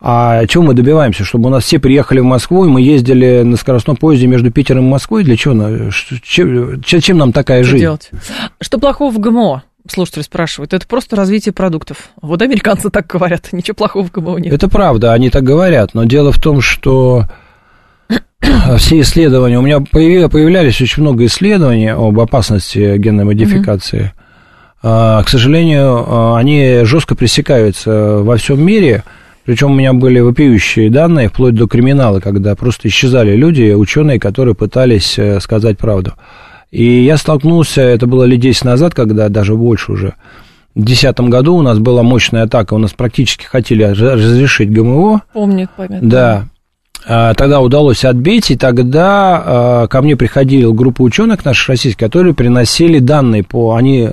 А чего мы добиваемся? Чтобы у нас все приехали в Москву, и мы ездили на скоростном поезде между Питером и Москвой? Для чего? Чем, чем- чем нам такая Что жизнь? делать? Что плохого в ГМО? Слушатели спрашивают. Это просто развитие продуктов. Вот американцы так говорят. <laughs> Ничего плохого в ГМО нет. Это правда, они так говорят, но дело в том, что <clears throat> все исследования, у меня появлялись очень много исследований об опасности генной модификации. А, К сожалению, а, они жестко пресекаются во всем мире, причем у меня были вопиющие данные, вплоть до криминала, когда просто исчезали люди, ученые, которые пытались э, сказать правду. И я столкнулся, это было лет 10 назад, когда даже больше уже, в 2010 году у нас была мощная атака, у нас практически хотели раз- разрешить ГМО, Помнит память. да. А, Тогда удалось отбить, и тогда а, ко мне приходила группа ученых наших российских, которые приносили данные по... Они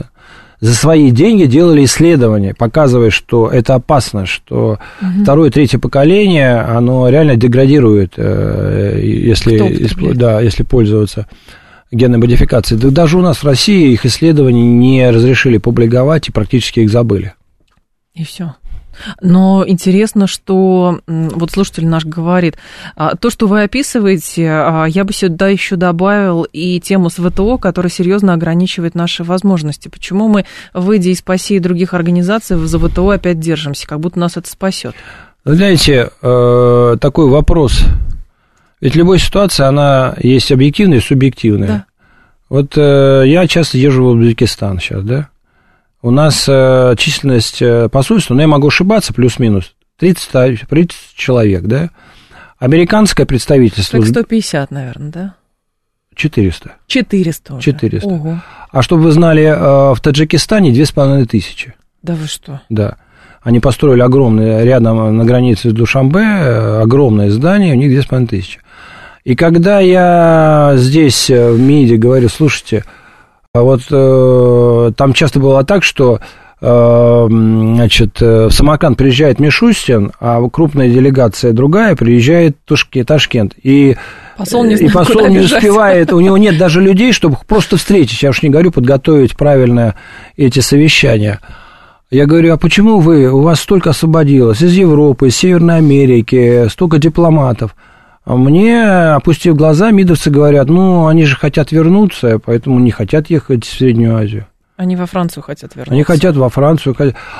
за свои деньги делали исследования, показывая, что это опасно, что второе, третье поколение, оно реально деградирует, э, если, да, если пользоваться генной модификацией. Да даже у нас в России их исследования не разрешили публиковать и практически их забыли. И все. Но интересно, что вот слушатель наш говорит, а, то, что вы описываете, а, я бы сюда еще добавил и тему с ВТО, которая серьезно ограничивает наши возможности. Почему мы, выйдя из ПАСИ и других организаций, за ВТО опять держимся, как будто нас это спасет? Знаете, э, такой вопрос. Ведь любая ситуация, она есть объективная и субъективная. Да. Вот э, я часто езжу в Узбекистан сейчас, да? У нас э, численность э, посольства, но я могу ошибаться, плюс-минус, 30, та- 30 человек, да? Американское представительство Человек 150, наверное, да? 400. 400 уже. 400. Ого. А чтобы вы знали, э, в Таджикистане 2500. Да вы что? Да. Они построили огромное, рядом на границе с Душамбе, э, огромное здание, у них 2500. И когда я здесь э, в МИДе говорю, слушайте, а вот э, там часто было так, что э, значит, э, в Самарканд приезжает Мишустин, а крупная делегация другая приезжает Тушки, Ташкент. И, Посол не и знает, посол не бежать. успевает, у него нет даже людей, чтобы их просто встретить. Я уж не говорю подготовить правильно эти совещания. Я говорю, а почему вы, у вас столько освободилось из Европы, из Северной Америки, столько дипломатов? Мне, опустив глаза, мидовцы говорят, ну, они же хотят вернуться, поэтому не хотят ехать в Среднюю Азию. Они во Францию хотят вернуться. Они хотят во Францию.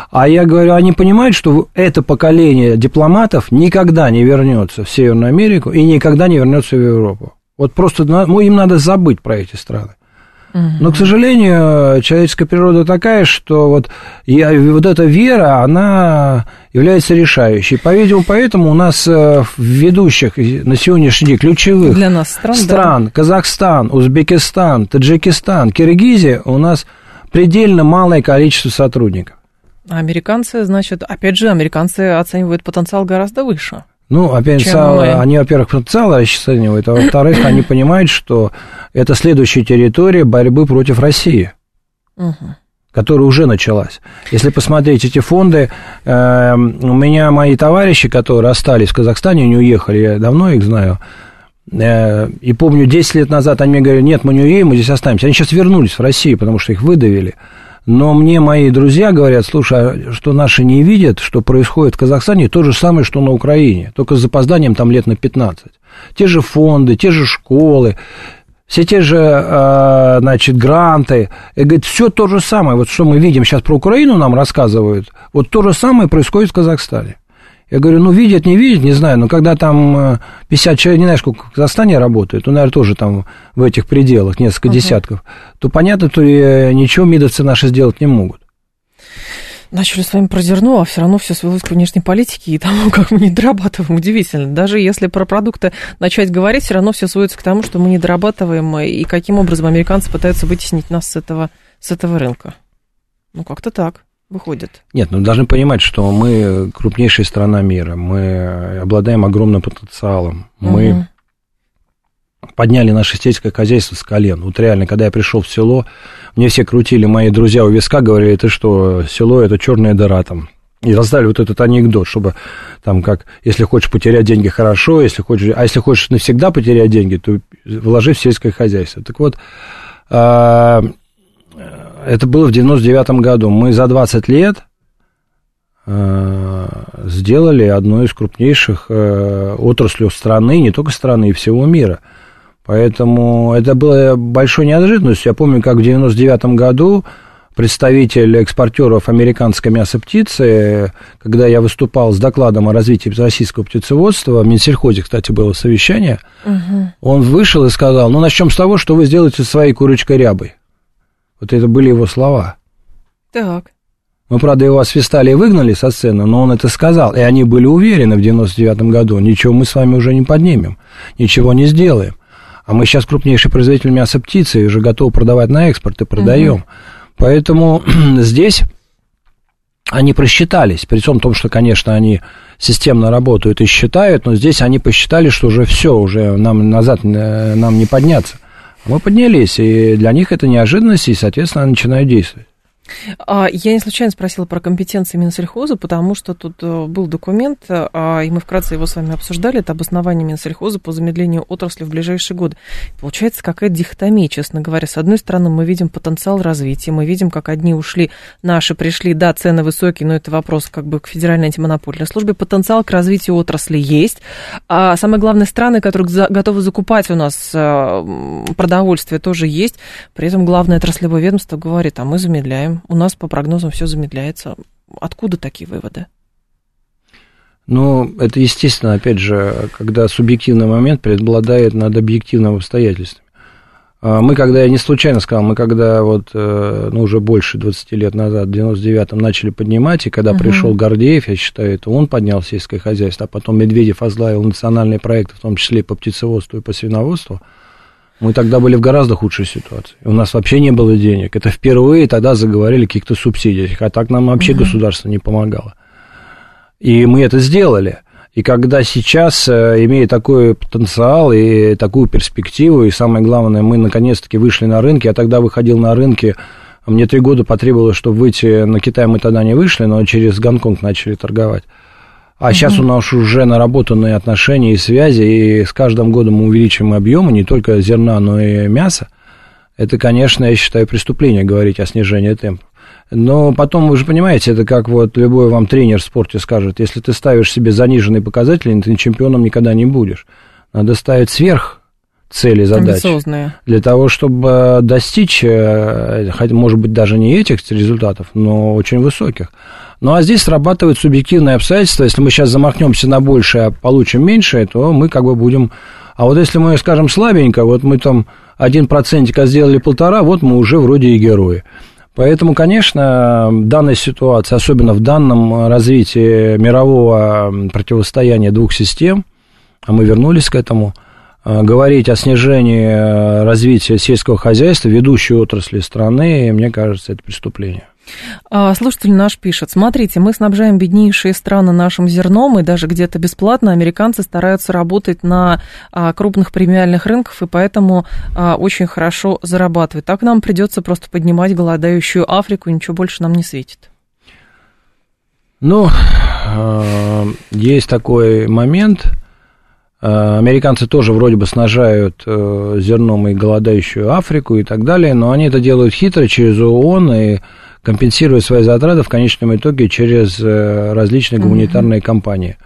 А я говорю, они понимают, что это поколение дипломатов никогда не вернется в Северную Америку и никогда не вернется в Европу. Вот просто ну, им надо забыть про эти страны. Но, к сожалению, человеческая природа такая, что вот, я, вот эта вера, она является решающей. По-видимому, поэтому у нас э, в ведущих на сегодняшний день ключевых Для нас стран, да. стран Казахстан, Узбекистан, Таджикистан, Киргизия у нас предельно малое количество сотрудников. А американцы, значит, опять же, американцы оценивают потенциал гораздо выше. Ну, опять же, мы. они, во-первых, потенциал расценивают, а во-вторых, они понимают, что это следующая территория борьбы против России. Мгм. которая уже началась. Если посмотреть эти фонды, э, у меня мои товарищи, которые остались в Казахстане, не уехали, я давно их знаю, э, и помню, 10 лет назад они мне говорили, нет, мы не уедем, мы здесь останемся. Они сейчас вернулись в Россию, потому что их выдавили. Но мне мои друзья говорят, слушай, а что наши не видят, что происходит в Казахстане, то же самое, что на Украине, только с запозданием там лет на 15. Те же фонды, те же школы, все те же, э, значит, гранты, и говорит, все то же самое, вот что мы видим сейчас про Украину нам рассказывают, вот то же самое происходит в Казахстане. Я говорю, ну, видят, не видят, не знаю, но когда там 50 человек, не знаю, сколько в Казахстане работает, ну, наверное, тоже там в этих пределах, несколько uh-huh. десятков, то понятно, то ничего мидовцы наши сделать не могут начали с вами про зерно, а все равно все свелось к внешней политике и тому, <laughs> как мы не дорабатываем. Удивительно. Даже если про продукты начать говорить, все равно все сводится к тому, что мы не дорабатываем, и каким образом американцы пытаются вытеснить нас с этого, с этого рынка. Ну, как-то так выходит. Нет, ну должны понимать, что мы крупнейшая страна мира, мы обладаем огромным потенциалом, мы угу. подняли наше сельское хозяйство с колен. Вот реально, когда я пришел в село, мне все крутили, мои друзья у виска говорили, ты что, село это черная дыра там. И раздали вот этот анекдот, чтобы там как, если хочешь потерять деньги, хорошо, если хочешь, а если хочешь навсегда потерять деньги, то вложи в сельское хозяйство. Так вот, а, это было в 99 году. Мы за 20 лет а, сделали одну из крупнейших а, отраслей страны, не только страны, и всего мира – Поэтому это было большой неожиданностью. Я помню, как в 1999 году представитель экспортеров американской мясоптицы, когда я выступал с докладом о развитии российского птицеводства, в Минсельхозе, кстати, было совещание, угу. он вышел и сказал, ну, начнем с того, что вы сделаете своей курочкой рябой. Вот это были его слова. Так. Мы, правда, его освистали и выгнали со сцены, но он это сказал, и они были уверены в 99 году, ничего мы с вами уже не поднимем, ничего не сделаем. А мы сейчас крупнейший производитель мяса птицы и уже готовы продавать на экспорт и продаем. Угу. Поэтому <clears throat> здесь они просчитались, при том, том, что, конечно, они системно работают и считают, но здесь они посчитали, что уже все, уже нам назад э, нам не подняться. Мы поднялись, и для них это неожиданность, и, соответственно, начинают действовать. А, я не случайно спросила про компетенции Минсельхоза, потому что тут э, был документ, а, и мы вкратце его с вами обсуждали, это обоснование Минсельхоза по замедлению отрасли в ближайшие годы. Получается какая-то дихотомия, честно говоря. С одной стороны, мы видим потенциал развития, мы видим, как одни ушли, наши пришли, да, цены высокие, но это вопрос как бы к Федеральной антимонопольной службе. Потенциал к развитию отрасли есть. А самое главное, страны, которые готовы закупать у нас э, продовольствие, тоже есть. При этом главное отраслевое ведомство говорит, а мы замедляем у нас по прогнозам все замедляется. Откуда такие выводы? Ну, это естественно, опять же, когда субъективный момент преобладает над объективным обстоятельствами. А мы когда, я не случайно сказал, мы когда вот, э, ну, уже больше 20 лет назад, в 99-м, начали поднимать, и когда uh-huh. пришел Гордеев, я считаю, это он поднял сельское хозяйство, а потом Медведев возглавил национальные проекты, в том числе и по птицеводству и по свиноводству, мы тогда были в гораздо худшей ситуации. У нас вообще не было денег. Это впервые тогда заговорили о каких-то субсидиях. А так нам вообще угу. государство не помогало. И мы это сделали. И когда сейчас, э, имея такой потенциал и такую перспективу, и самое главное, мы наконец-таки вышли на рынки, я тогда выходил на рынки, мне три года потребовалось, чтобы выйти на Китай, мы тогда не вышли, но через Гонконг начали торговать. А угу. сейчас у нас уже наработанные отношения и связи, и с каждым годом мы увеличиваем объемы не только зерна, но и мяса. Это, конечно, я считаю, преступление говорить о снижении темпа. Но потом, вы же понимаете, это как вот любой вам тренер в спорте скажет, если ты ставишь себе заниженные показатели, ты чемпионом никогда не будешь. Надо ставить сверх цели, задачи. Для того, чтобы достичь, э, может быть, даже не этих результатов, но очень высоких. Ну, а здесь срабатывают субъективные обстоятельства. Если мы сейчас замахнемся на большее, а получим меньшее, то мы как бы будем... А вот если мы скажем слабенько, вот мы там один процентик, а сделали полтора, вот мы уже вроде и герои. Поэтому, конечно, данная ситуация, особенно в данном развитии мирового противостояния двух систем, а мы вернулись к этому, говорить о снижении развития сельского хозяйства, ведущей отрасли страны, мне кажется, это преступление. А, слушатель наш пишет, смотрите, мы снабжаем беднейшие страны нашим зерном, и даже где-то бесплатно американцы стараются работать на а, крупных премиальных рынках, и поэтому а, очень хорошо зарабатывают. Так нам придется просто поднимать голодающую Африку, и ничего больше нам не светит. Ну, есть такой момент. Американцы тоже вроде бы снажают э, зерном и голодающую Африку и так далее, но они это делают хитро через ООН и компенсируя свои затраты в конечном итоге через э, различные гуманитарные mm-hmm. компании.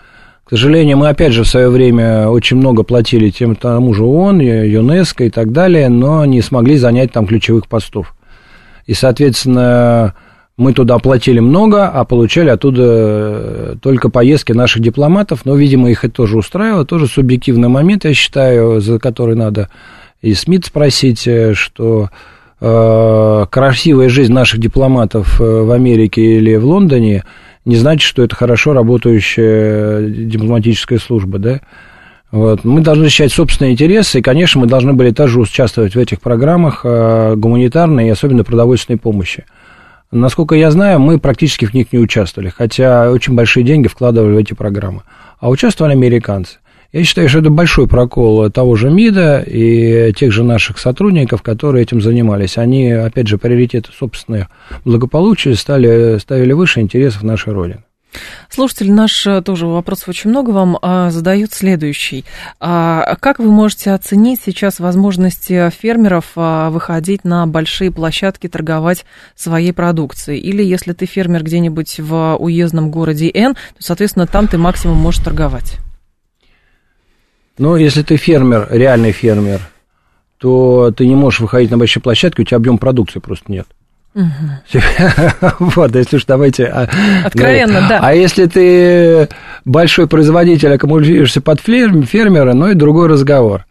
К сожалению, мы опять же в свое время очень много платили тем тому же ООН, ЮНЕСКО и так далее, но не смогли занять там ключевых постов. И, соответственно, Мы туда платили много, а получали оттуда э, только поездки наших дипломатов. Но, видимо, их это тоже устраивало. Тоже субъективный момент, я считаю, за который надо и СМИ спросить, э, что э, красивая жизнь наших дипломатов э, в Америке или в Лондоне не значит, что это хорошо работающая дипломатическая служба, да? Вот. Мы должны защищать собственные интересы, и, конечно, мы должны были тоже участвовать в этих программах э, гуманитарной и особенно продовольственной помощи. Насколько я знаю, мы практически в них не участвовали, хотя очень большие деньги вкладывали в эти программы. А участвовали американцы. Я считаю, что это большой прокол того же МИДа и тех же наших сотрудников, которые этим занимались. Они, опять же, приоритеты собственных благополучия стали, ставили выше интересов нашей Родины. Слушатель наш э, тоже вопросов очень много вам а, задает следующий. А, как вы можете оценить сейчас возможности фермеров а, выходить на большие площадки, торговать своей продукцией? Или если ты фермер где-нибудь в уездном городе Н, то, соответственно, там ты максимум можешь торговать? Ну, если ты фермер, реальный фермер, то ты не можешь выходить на большие площадки, у тебя объем продукции просто нет. <laughs> Вот, если уж давайте... А, Откровенно, да. А если ты большой производитель, аккумулируешься под фермера, ну и другой разговор.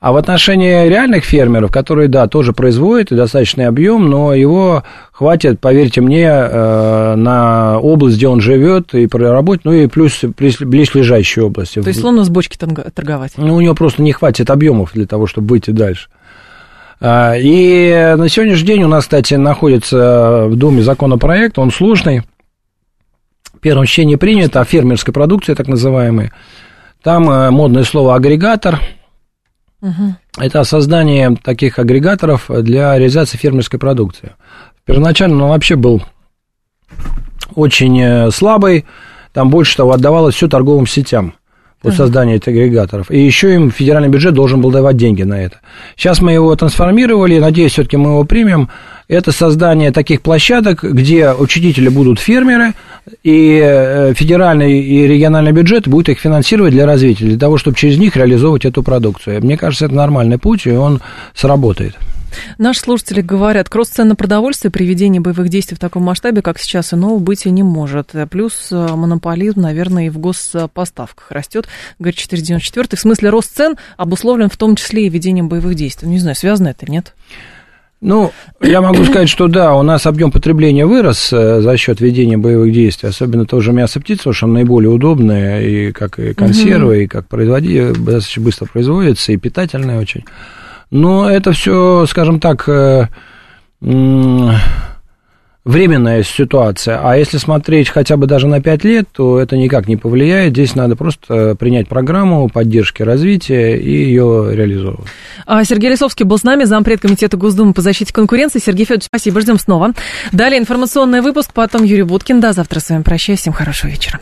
А в отношении реальных фермеров, которые, да, тоже производят и достаточный объем, но его хватит, поверьте мне, э, на область, где он живет, и проработать, ну и плюс близлежащие области. То есть словно с бочки торговать? Ну, у него просто не хватит объемов для того, чтобы выйти дальше. А, и на сегодняшний день у нас, кстати, находится в Думе законопроект, он сложный. В первом чтении принято о фермерской продукции, так называемой. Там э, модное слово агрегатор – Угу. Это создание таких агрегаторов для реализации фермерской продукции. Первоначально он вообще был очень э, слабый, там больше того отдавалось все торговым сетям по созданию этих агрегаторов. И еще им федеральный бюджет должен был давать деньги на это. Сейчас мы его трансформировали, надеюсь, все-таки мы его примем. Это создание таких площадок, где учредители будут фермеры, и э, федеральный и региональный бюджет будет их финансировать для развития, для того, чтобы через них реализовывать эту продукцию. Мне кажется, это нормальный путь, и он сработает. Наши слушатели говорят, кросс-цен на продовольствие при ведении боевых действий в таком масштабе, как сейчас, иного быть и не может. Плюс э, монополизм, наверное, и в госпоставках растет. Говорит 494. В смысле, рост цен обусловлен в том числе и ведением боевых действий. Не знаю, связано это, нет? Ну, я могу сказать, что да, у нас объем потребления вырос э, за счет ведения боевых действий, особенно тоже мясо птицы, потому что оно наиболее удобное, и как и консервы, угу. и как производить, достаточно быстро производится, и питательное очень. Но это все, скажем так, э, временная ситуация. А если смотреть хотя бы даже на 5 лет, то это никак не повлияет. Здесь надо просто принять программу поддержки развития и ее реализовывать. А, Сергей Лисовский был с нами, зампред комитета Госдумы по защите конкуренции. Сергей Федорович, спасибо, ждем снова. Далее информационный выпуск, потом Юрий Буткин. До завтра с вами прощаюсь. Всем хорошего вечера.